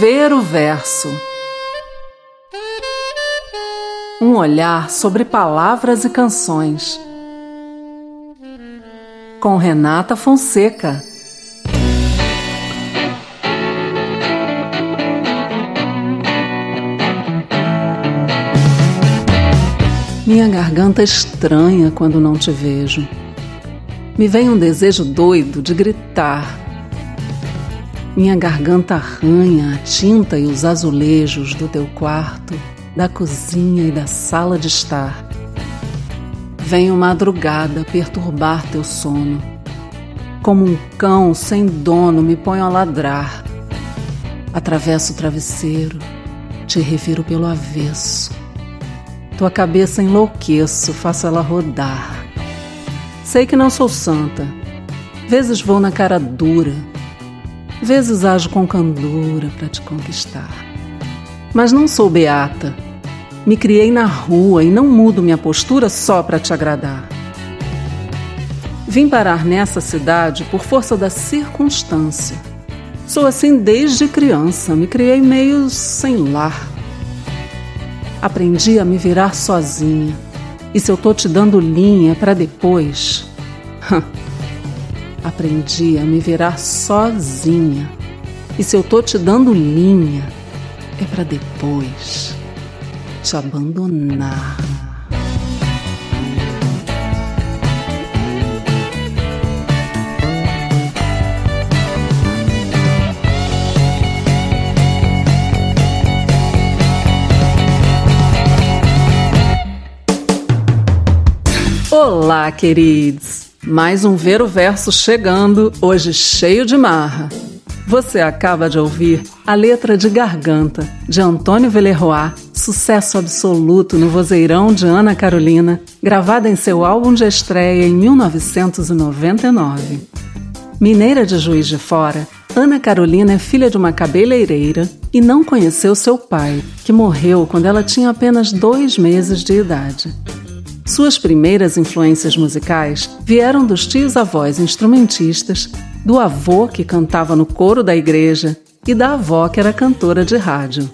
Ver o Verso. Um olhar sobre palavras e canções. Com Renata Fonseca. Minha garganta estranha quando não te vejo. Me vem um desejo doido de gritar. Minha garganta arranha a tinta e os azulejos do teu quarto, da cozinha e da sala de estar. Venho madrugada perturbar teu sono. Como um cão sem dono, me ponho a ladrar. Atravesso o travesseiro, te reviro pelo avesso. Tua cabeça enlouqueço, faço ela rodar. Sei que não sou santa. Vezes vou na cara dura. Vezes ajo com candura para te conquistar. Mas não sou beata. Me criei na rua e não mudo minha postura só para te agradar. Vim parar nessa cidade por força da circunstância. Sou assim desde criança, me criei meio sem lar. Aprendi a me virar sozinha e se eu tô te dando linha para depois. Aprendi a me virar sozinha. E se eu tô te dando linha, é para depois te abandonar. Olá, queridos! Mais um Ver o Verso chegando, hoje cheio de marra. Você acaba de ouvir a letra de Garganta, de Antônio Villerroy, sucesso absoluto no vozeirão de Ana Carolina, gravada em seu álbum de estreia em 1999. Mineira de Juiz de Fora, Ana Carolina é filha de uma cabeleireira e não conheceu seu pai, que morreu quando ela tinha apenas dois meses de idade. Suas primeiras influências musicais vieram dos tios-avós instrumentistas, do avô que cantava no coro da igreja e da avó que era cantora de rádio.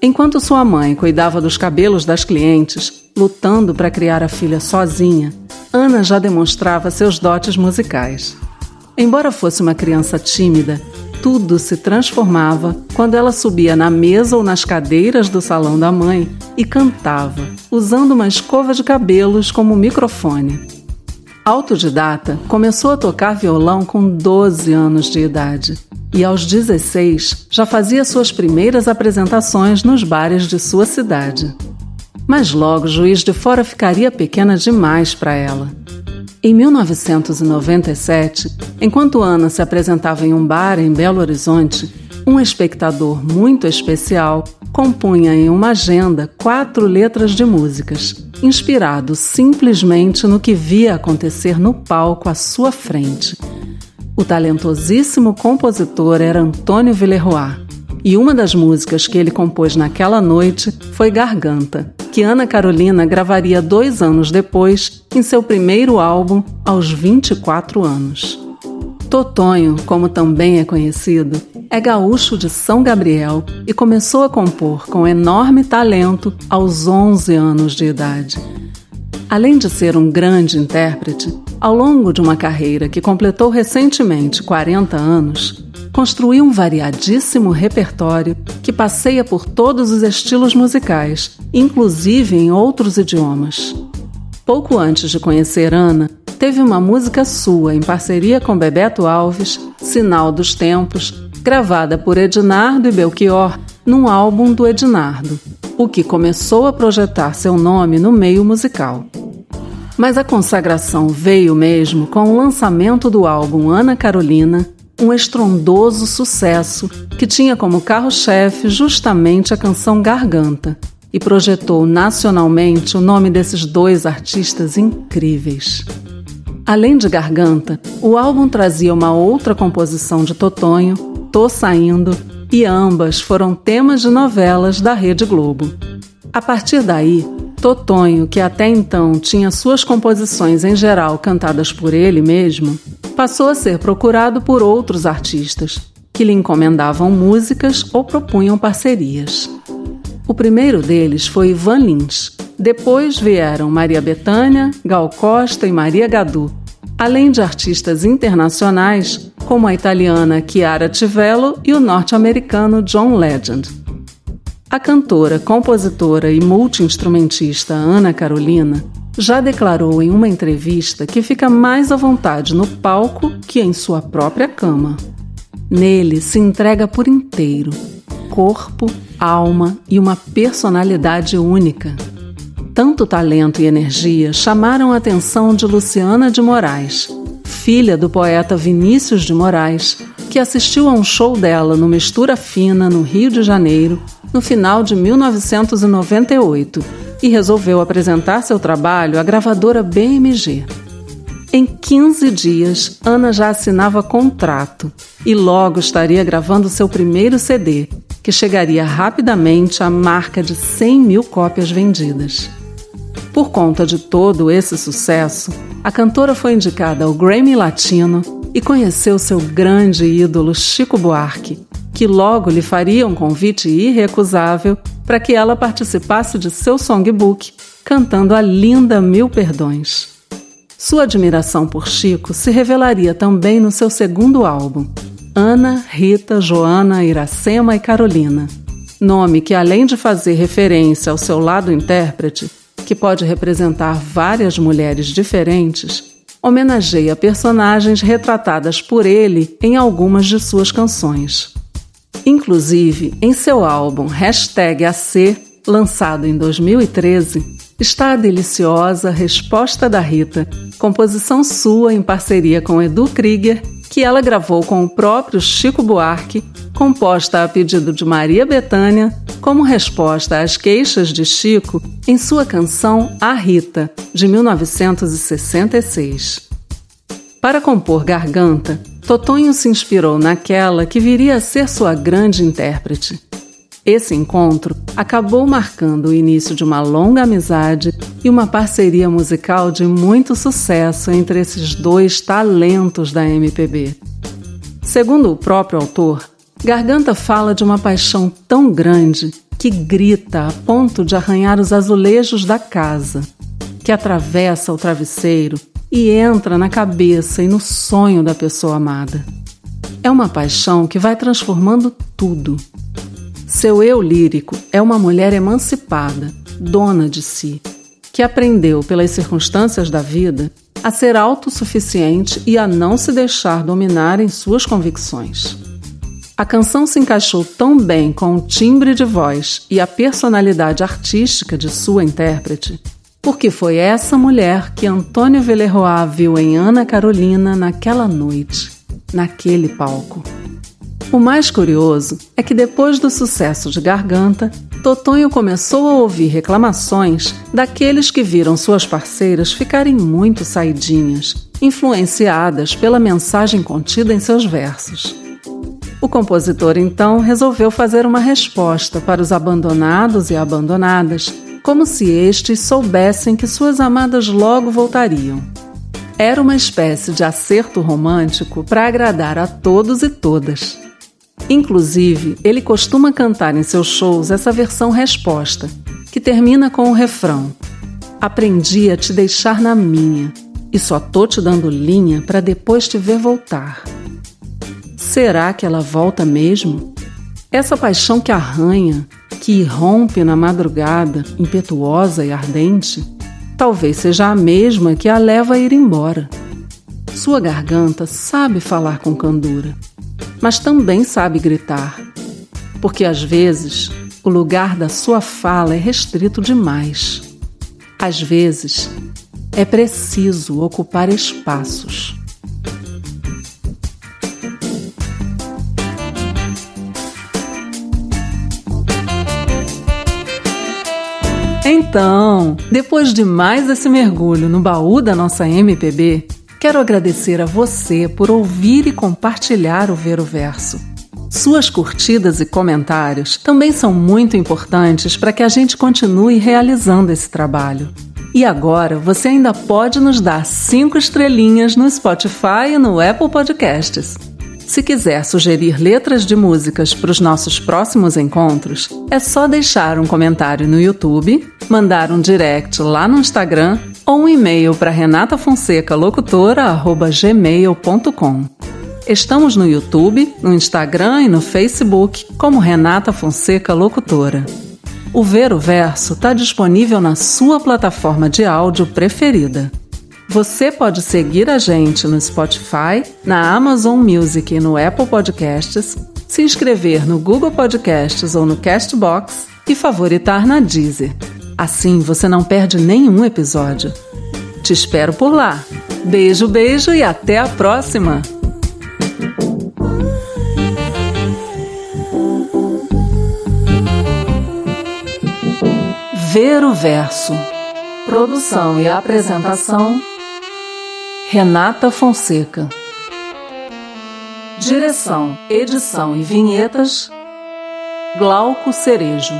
Enquanto sua mãe cuidava dos cabelos das clientes, lutando para criar a filha sozinha, Ana já demonstrava seus dotes musicais. Embora fosse uma criança tímida, tudo se transformava quando ela subia na mesa ou nas cadeiras do salão da mãe e cantava, usando uma escova de cabelos como microfone. Autodidata, começou a tocar violão com 12 anos de idade e aos 16 já fazia suas primeiras apresentações nos bares de sua cidade. Mas logo Juiz de Fora ficaria pequena demais para ela. Em 1997, enquanto Ana se apresentava em um bar em Belo Horizonte, um espectador muito especial compunha em uma agenda quatro letras de músicas, inspirado simplesmente no que via acontecer no palco à sua frente. O talentosíssimo compositor era Antônio Villerroy, e uma das músicas que ele compôs naquela noite foi Garganta, que Ana Carolina gravaria dois anos depois, em seu primeiro álbum, aos 24 anos. Totonho, como também é conhecido, é gaúcho de São Gabriel e começou a compor com enorme talento aos 11 anos de idade. Além de ser um grande intérprete, ao longo de uma carreira que completou recentemente 40 anos, construiu um variadíssimo repertório que passeia por todos os estilos musicais, inclusive em outros idiomas. Pouco antes de conhecer Ana, teve uma música sua em parceria com Bebeto Alves, Sinal dos Tempos, gravada por Ednardo e Belchior num álbum do Ednardo, o que começou a projetar seu nome no meio musical. Mas a consagração veio mesmo com o lançamento do álbum Ana Carolina, um estrondoso sucesso que tinha como carro-chefe justamente a canção Garganta e projetou nacionalmente o nome desses dois artistas incríveis. Além de Garganta, o álbum trazia uma outra composição de Totonho, Tô Saindo, e ambas foram temas de novelas da Rede Globo. A partir daí, Totonho, que até então tinha suas composições em geral cantadas por ele mesmo, passou a ser procurado por outros artistas, que lhe encomendavam músicas ou propunham parcerias. O primeiro deles foi Ivan Lins. Depois vieram Maria Bethânia, Gal Costa e Maria Gadu, além de artistas internacionais como a italiana Chiara Tivello e o norte-americano John Legend. A cantora, compositora e multiinstrumentista Ana Carolina já declarou em uma entrevista que fica mais à vontade no palco que em sua própria cama. Nele se entrega por inteiro, corpo, alma e uma personalidade única. Tanto talento e energia chamaram a atenção de Luciana de Moraes, filha do poeta Vinícius de Moraes, que assistiu a um show dela no Mistura Fina, no Rio de Janeiro, no final de 1998 e resolveu apresentar seu trabalho à gravadora BMG. Em 15 dias, Ana já assinava contrato e logo estaria gravando seu primeiro CD, que chegaria rapidamente à marca de 100 mil cópias vendidas. Por conta de todo esse sucesso, a cantora foi indicada ao Grammy Latino e conheceu seu grande ídolo Chico Buarque, que logo lhe faria um convite irrecusável para que ela participasse de seu songbook, cantando a linda Mil Perdões. Sua admiração por Chico se revelaria também no seu segundo álbum, Ana, Rita, Joana, Iracema e Carolina. Nome que, além de fazer referência ao seu lado intérprete, que pode representar várias mulheres diferentes, homenageia personagens retratadas por ele em algumas de suas canções. Inclusive, em seu álbum Hashtag AC, lançado em 2013, está a deliciosa Resposta da Rita, composição sua em parceria com Edu Krieger, que ela gravou com o próprio Chico Buarque, composta a pedido de Maria Bethânia, como resposta às queixas de Chico em sua canção A Rita, de 1966. Para compor Garganta, Totonho se inspirou naquela que viria a ser sua grande intérprete. Esse encontro acabou marcando o início de uma longa amizade e uma parceria musical de muito sucesso entre esses dois talentos da MPB. Segundo o próprio autor, Garganta fala de uma paixão tão grande que grita a ponto de arranhar os azulejos da casa, que atravessa o travesseiro e entra na cabeça e no sonho da pessoa amada. É uma paixão que vai transformando tudo. Seu eu lírico é uma mulher emancipada, dona de si, que aprendeu pelas circunstâncias da vida a ser autossuficiente e a não se deixar dominar em suas convicções. A canção se encaixou tão bem com o timbre de voz e a personalidade artística de sua intérprete porque foi essa mulher que Antônio Villerroa viu em Ana Carolina naquela noite, naquele palco. O mais curioso é que depois do sucesso de Garganta, Totonho começou a ouvir reclamações daqueles que viram suas parceiras ficarem muito saidinhas, influenciadas pela mensagem contida em seus versos. O compositor então resolveu fazer uma resposta para os abandonados e abandonadas como se estes soubessem que suas amadas logo voltariam. Era uma espécie de acerto romântico para agradar a todos e todas. Inclusive, ele costuma cantar em seus shows essa versão resposta, que termina com o refrão: Aprendi a te deixar na minha, e só tô te dando linha para depois te ver voltar. Será que ela volta mesmo? Essa paixão que arranha, que irrompe na madrugada, impetuosa e ardente, talvez seja a mesma que a leva a ir embora. Sua garganta sabe falar com candura, mas também sabe gritar, porque às vezes o lugar da sua fala é restrito demais. Às vezes é preciso ocupar espaços. Então, depois de mais esse mergulho no baú da nossa MPB, quero agradecer a você por ouvir e compartilhar o Ver o Verso. Suas curtidas e comentários também são muito importantes para que a gente continue realizando esse trabalho. E agora você ainda pode nos dar cinco estrelinhas no Spotify e no Apple Podcasts. Se quiser sugerir letras de músicas para os nossos próximos encontros, é só deixar um comentário no YouTube, mandar um direct lá no Instagram ou um e-mail para renatafonsecalocutora@gmail.com. Estamos no YouTube, no Instagram e no Facebook como Renata Fonseca Locutora. O Ver o Verso está disponível na sua plataforma de áudio preferida. Você pode seguir a gente no Spotify, na Amazon Music e no Apple Podcasts, se inscrever no Google Podcasts ou no Castbox e favoritar na Deezer. Assim você não perde nenhum episódio. Te espero por lá. Beijo, beijo e até a próxima! Ver o Verso. Produção e apresentação Renata Fonseca. Direção, edição e vinhetas Glauco Cerejo.